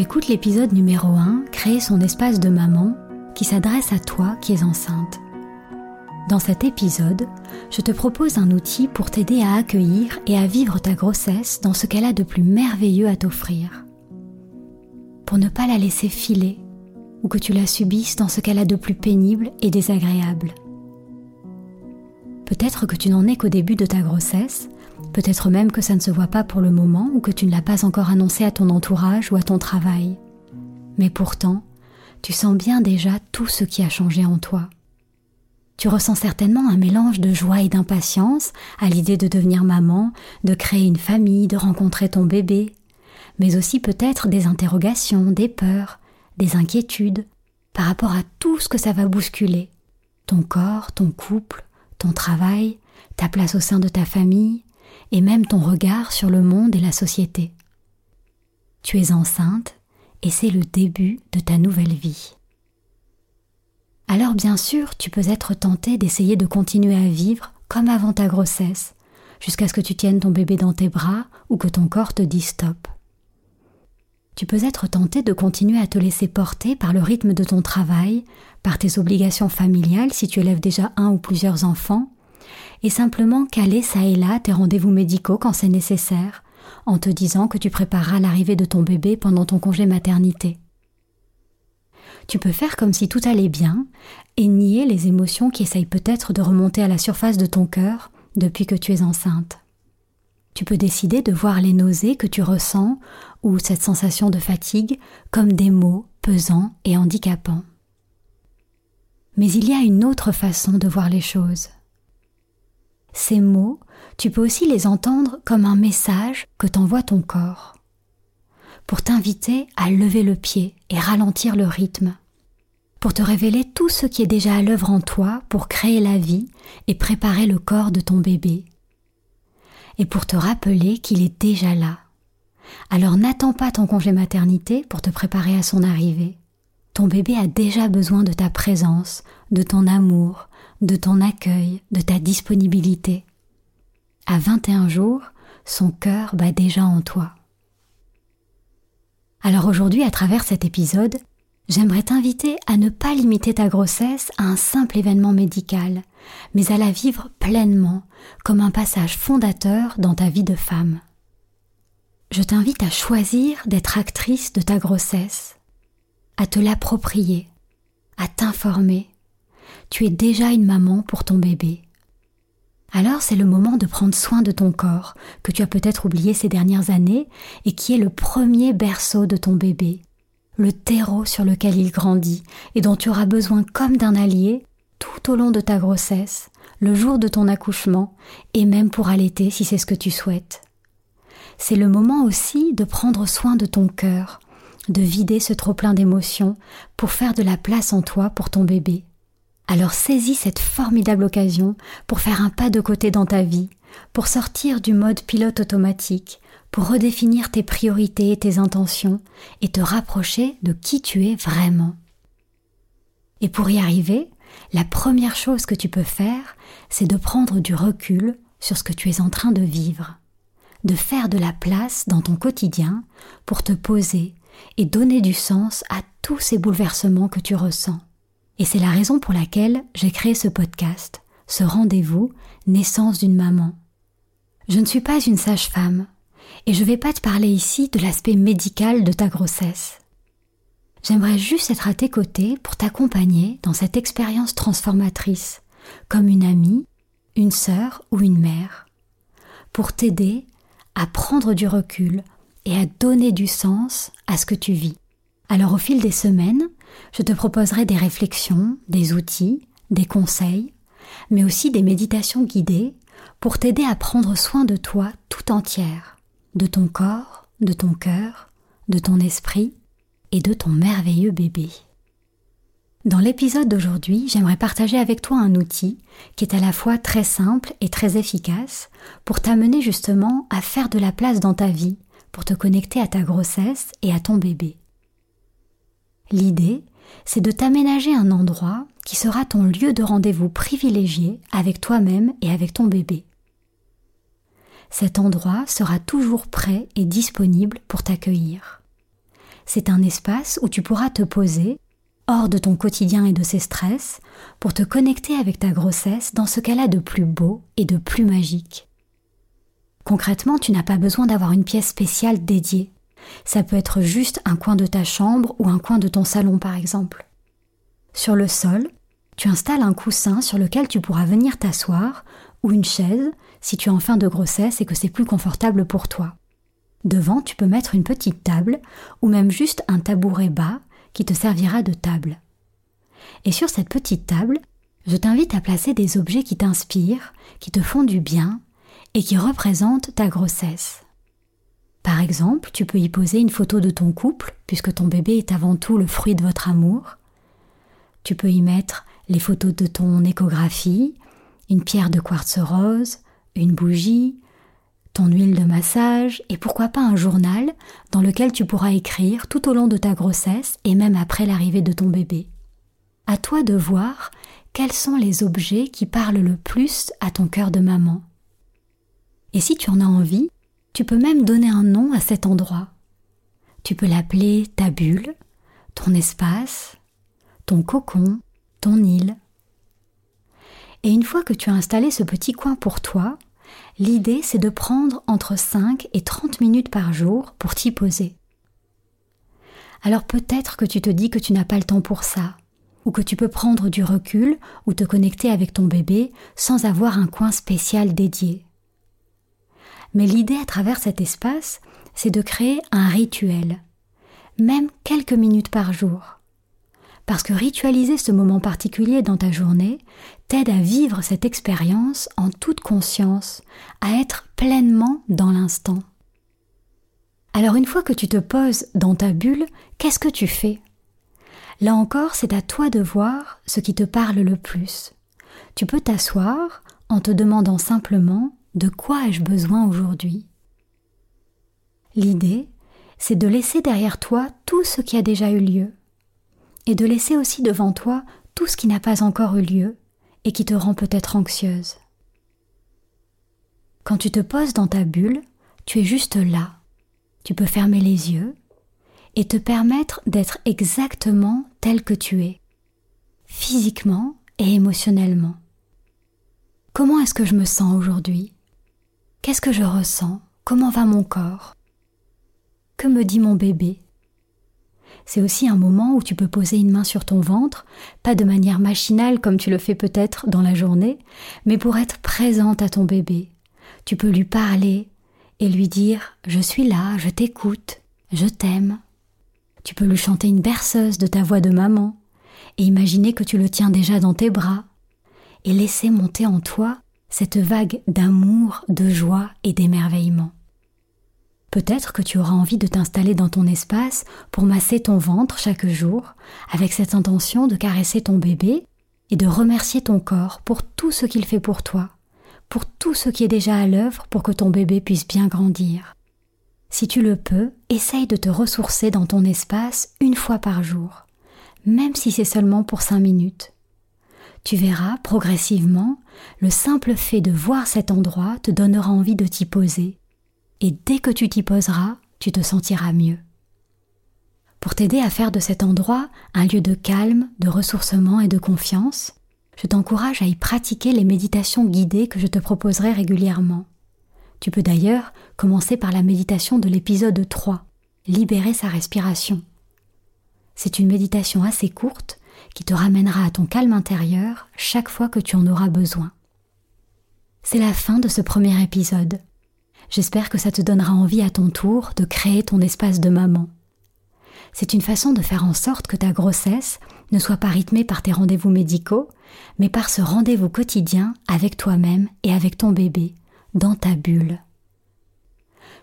Tu écoutes l'épisode numéro 1, Créer son espace de maman, qui s'adresse à toi qui es enceinte. Dans cet épisode, je te propose un outil pour t'aider à accueillir et à vivre ta grossesse dans ce qu'elle a de plus merveilleux à t'offrir. Pour ne pas la laisser filer ou que tu la subisses dans ce qu'elle a de plus pénible et désagréable. Peut-être que tu n'en es qu'au début de ta grossesse Peut-être même que ça ne se voit pas pour le moment ou que tu ne l'as pas encore annoncé à ton entourage ou à ton travail. Mais pourtant, tu sens bien déjà tout ce qui a changé en toi. Tu ressens certainement un mélange de joie et d'impatience à l'idée de devenir maman, de créer une famille, de rencontrer ton bébé, mais aussi peut-être des interrogations, des peurs, des inquiétudes par rapport à tout ce que ça va bousculer. Ton corps, ton couple, ton travail, ta place au sein de ta famille, et même ton regard sur le monde et la société. Tu es enceinte et c'est le début de ta nouvelle vie. Alors bien sûr, tu peux être tenté d'essayer de continuer à vivre comme avant ta grossesse, jusqu'à ce que tu tiennes ton bébé dans tes bras ou que ton corps te dise stop. Tu peux être tenté de continuer à te laisser porter par le rythme de ton travail, par tes obligations familiales si tu élèves déjà un ou plusieurs enfants, et simplement caler ça et là tes rendez-vous médicaux quand c'est nécessaire, en te disant que tu prépareras l'arrivée de ton bébé pendant ton congé maternité. Tu peux faire comme si tout allait bien et nier les émotions qui essayent peut-être de remonter à la surface de ton cœur depuis que tu es enceinte. Tu peux décider de voir les nausées que tu ressens ou cette sensation de fatigue comme des mots pesants et handicapants. Mais il y a une autre façon de voir les choses. Ces mots, tu peux aussi les entendre comme un message que t'envoie ton corps, pour t'inviter à lever le pied et ralentir le rythme, pour te révéler tout ce qui est déjà à l'œuvre en toi pour créer la vie et préparer le corps de ton bébé, et pour te rappeler qu'il est déjà là. Alors n'attends pas ton congé maternité pour te préparer à son arrivée. Ton bébé a déjà besoin de ta présence, de ton amour, de ton accueil, de ta disponibilité. À 21 jours, son cœur bat déjà en toi. Alors aujourd'hui, à travers cet épisode, j'aimerais t'inviter à ne pas limiter ta grossesse à un simple événement médical, mais à la vivre pleinement, comme un passage fondateur dans ta vie de femme. Je t'invite à choisir d'être actrice de ta grossesse, à te l'approprier, à t'informer, tu es déjà une maman pour ton bébé. Alors c'est le moment de prendre soin de ton corps, que tu as peut-être oublié ces dernières années, et qui est le premier berceau de ton bébé, le terreau sur lequel il grandit, et dont tu auras besoin comme d'un allié tout au long de ta grossesse, le jour de ton accouchement, et même pour allaiter si c'est ce que tu souhaites. C'est le moment aussi de prendre soin de ton cœur, de vider ce trop-plein d'émotions pour faire de la place en toi pour ton bébé Alors saisis cette formidable occasion pour faire un pas de côté dans ta vie, pour sortir du mode pilote automatique, pour redéfinir tes priorités et tes intentions et te rapprocher de qui tu es vraiment. Et pour y arriver, la première chose que tu peux faire, c'est de prendre du recul sur ce que tu es en train de vivre, de faire de la place dans ton quotidien pour te poser et donner du sens à tous ces bouleversements que tu ressens. Et c'est la raison pour laquelle j'ai créé ce podcast, ce rendez-vous Naissance d'une maman. Je ne suis pas une sage-femme, et je ne vais pas te parler ici de l'aspect médical de ta grossesse. J'aimerais juste être à tes côtés pour t'accompagner dans cette expérience transformatrice, comme une amie, une sœur ou une mère, pour t'aider à prendre du recul et à donner du sens à ce que tu vis. Alors au fil des semaines, je te proposerai des réflexions, des outils, des conseils, mais aussi des méditations guidées pour t'aider à prendre soin de toi tout entière, de ton corps, de ton cœur, de ton esprit et de ton merveilleux bébé. Dans l'épisode d'aujourd'hui, j'aimerais partager avec toi un outil qui est à la fois très simple et très efficace pour t'amener justement à faire de la place dans ta vie, pour te connecter à ta grossesse et à ton bébé. L'idée, c'est de t'aménager un endroit qui sera ton lieu de rendez-vous privilégié avec toi-même et avec ton bébé. Cet endroit sera toujours prêt et disponible pour t'accueillir. C'est un espace où tu pourras te poser hors de ton quotidien et de ses stress, pour te connecter avec ta grossesse dans ce qu'elle a de plus beau et de plus magique. Concrètement, tu n'as pas besoin d'avoir une pièce spéciale dédiée. Ça peut être juste un coin de ta chambre ou un coin de ton salon par exemple. Sur le sol, tu installes un coussin sur lequel tu pourras venir t'asseoir ou une chaise si tu es en fin de grossesse et que c'est plus confortable pour toi. Devant, tu peux mettre une petite table ou même juste un tabouret bas qui te servira de table. Et sur cette petite table, je t'invite à placer des objets qui t'inspirent, qui te font du bien et qui représentent ta grossesse. Par exemple, tu peux y poser une photo de ton couple, puisque ton bébé est avant tout le fruit de votre amour. Tu peux y mettre les photos de ton échographie, une pierre de quartz rose, une bougie, ton huile de massage et pourquoi pas un journal dans lequel tu pourras écrire tout au long de ta grossesse et même après l'arrivée de ton bébé. À toi de voir quels sont les objets qui parlent le plus à ton cœur de maman. Et si tu en as envie, tu peux même donner un nom à cet endroit. Tu peux l'appeler ta bulle, ton espace, ton cocon, ton île. Et une fois que tu as installé ce petit coin pour toi, L'idée, c'est de prendre entre 5 et 30 minutes par jour pour t'y poser. Alors peut-être que tu te dis que tu n'as pas le temps pour ça, ou que tu peux prendre du recul ou te connecter avec ton bébé sans avoir un coin spécial dédié. Mais l'idée à travers cet espace, c'est de créer un rituel, même quelques minutes par jour parce que ritualiser ce moment particulier dans ta journée t'aide à vivre cette expérience en toute conscience, à être pleinement dans l'instant. Alors une fois que tu te poses dans ta bulle, qu'est-ce que tu fais? Là encore, c'est à toi de voir ce qui te parle le plus. Tu peux t'asseoir en te demandant simplement de quoi ai-je besoin aujourd'hui? L'idée, c'est de laisser derrière toi tout ce qui a déjà eu lieu et de laisser aussi devant toi tout ce qui n'a pas encore eu lieu et qui te rend peut-être anxieuse. Quand tu te poses dans ta bulle, tu es juste là. Tu peux fermer les yeux et te permettre d'être exactement tel que tu es, physiquement et émotionnellement. Comment est-ce que je me sens aujourd'hui? Qu'est-ce que je ressens? Comment va mon corps? Que me dit mon bébé? C'est aussi un moment où tu peux poser une main sur ton ventre, pas de manière machinale comme tu le fais peut-être dans la journée, mais pour être présente à ton bébé. Tu peux lui parler et lui dire Je suis là, je t'écoute, je t'aime. Tu peux lui chanter une berceuse de ta voix de maman et imaginer que tu le tiens déjà dans tes bras et laisser monter en toi cette vague d'amour, de joie et d'émerveillement. Peut-être que tu auras envie de t'installer dans ton espace pour masser ton ventre chaque jour, avec cette intention de caresser ton bébé et de remercier ton corps pour tout ce qu'il fait pour toi, pour tout ce qui est déjà à l'œuvre pour que ton bébé puisse bien grandir. Si tu le peux, essaye de te ressourcer dans ton espace une fois par jour, même si c'est seulement pour cinq minutes. Tu verras progressivement, le simple fait de voir cet endroit te donnera envie de t'y poser, et dès que tu t'y poseras, tu te sentiras mieux. Pour t'aider à faire de cet endroit un lieu de calme, de ressourcement et de confiance, je t'encourage à y pratiquer les méditations guidées que je te proposerai régulièrement. Tu peux d'ailleurs commencer par la méditation de l'épisode 3, Libérer sa respiration. C'est une méditation assez courte qui te ramènera à ton calme intérieur chaque fois que tu en auras besoin. C'est la fin de ce premier épisode. J'espère que ça te donnera envie à ton tour de créer ton espace de maman. C'est une façon de faire en sorte que ta grossesse ne soit pas rythmée par tes rendez-vous médicaux, mais par ce rendez-vous quotidien avec toi-même et avec ton bébé, dans ta bulle.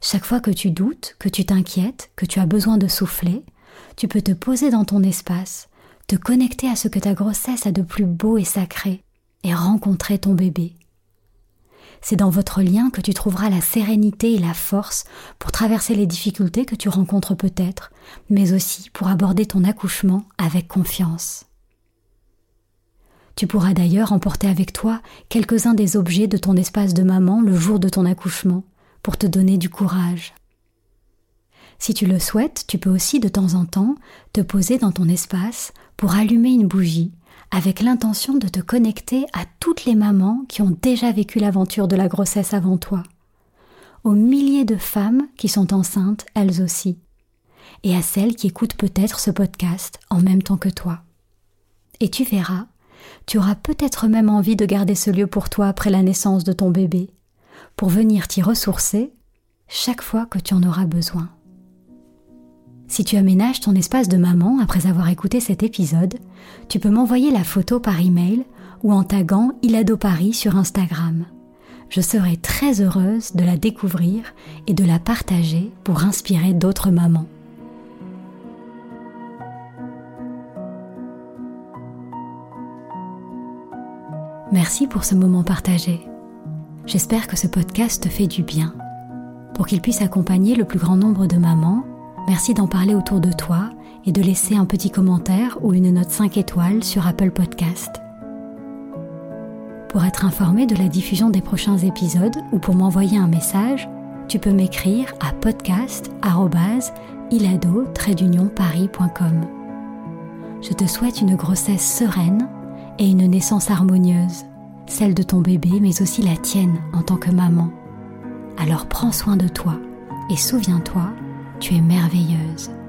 Chaque fois que tu doutes, que tu t'inquiètes, que tu as besoin de souffler, tu peux te poser dans ton espace, te connecter à ce que ta grossesse a de plus beau et sacré, et rencontrer ton bébé. C'est dans votre lien que tu trouveras la sérénité et la force pour traverser les difficultés que tu rencontres peut-être, mais aussi pour aborder ton accouchement avec confiance. Tu pourras d'ailleurs emporter avec toi quelques-uns des objets de ton espace de maman le jour de ton accouchement, pour te donner du courage. Si tu le souhaites, tu peux aussi de temps en temps te poser dans ton espace pour allumer une bougie avec l'intention de te connecter à toutes les mamans qui ont déjà vécu l'aventure de la grossesse avant toi, aux milliers de femmes qui sont enceintes elles aussi, et à celles qui écoutent peut-être ce podcast en même temps que toi. Et tu verras, tu auras peut-être même envie de garder ce lieu pour toi après la naissance de ton bébé, pour venir t'y ressourcer chaque fois que tu en auras besoin. Si tu aménages ton espace de maman après avoir écouté cet épisode, tu peux m'envoyer la photo par email ou en taguant Ilado Paris sur Instagram. Je serai très heureuse de la découvrir et de la partager pour inspirer d'autres mamans. Merci pour ce moment partagé. J'espère que ce podcast te fait du bien. Pour qu'il puisse accompagner le plus grand nombre de mamans, merci d'en parler autour de toi et de laisser un petit commentaire ou une note 5 étoiles sur Apple Podcast. Pour être informé de la diffusion des prochains épisodes ou pour m'envoyer un message, tu peux m'écrire à podcast@ilado-paris.com. Je te souhaite une grossesse sereine et une naissance harmonieuse, celle de ton bébé mais aussi la tienne en tant que maman. Alors prends soin de toi et souviens-toi, tu es merveilleuse.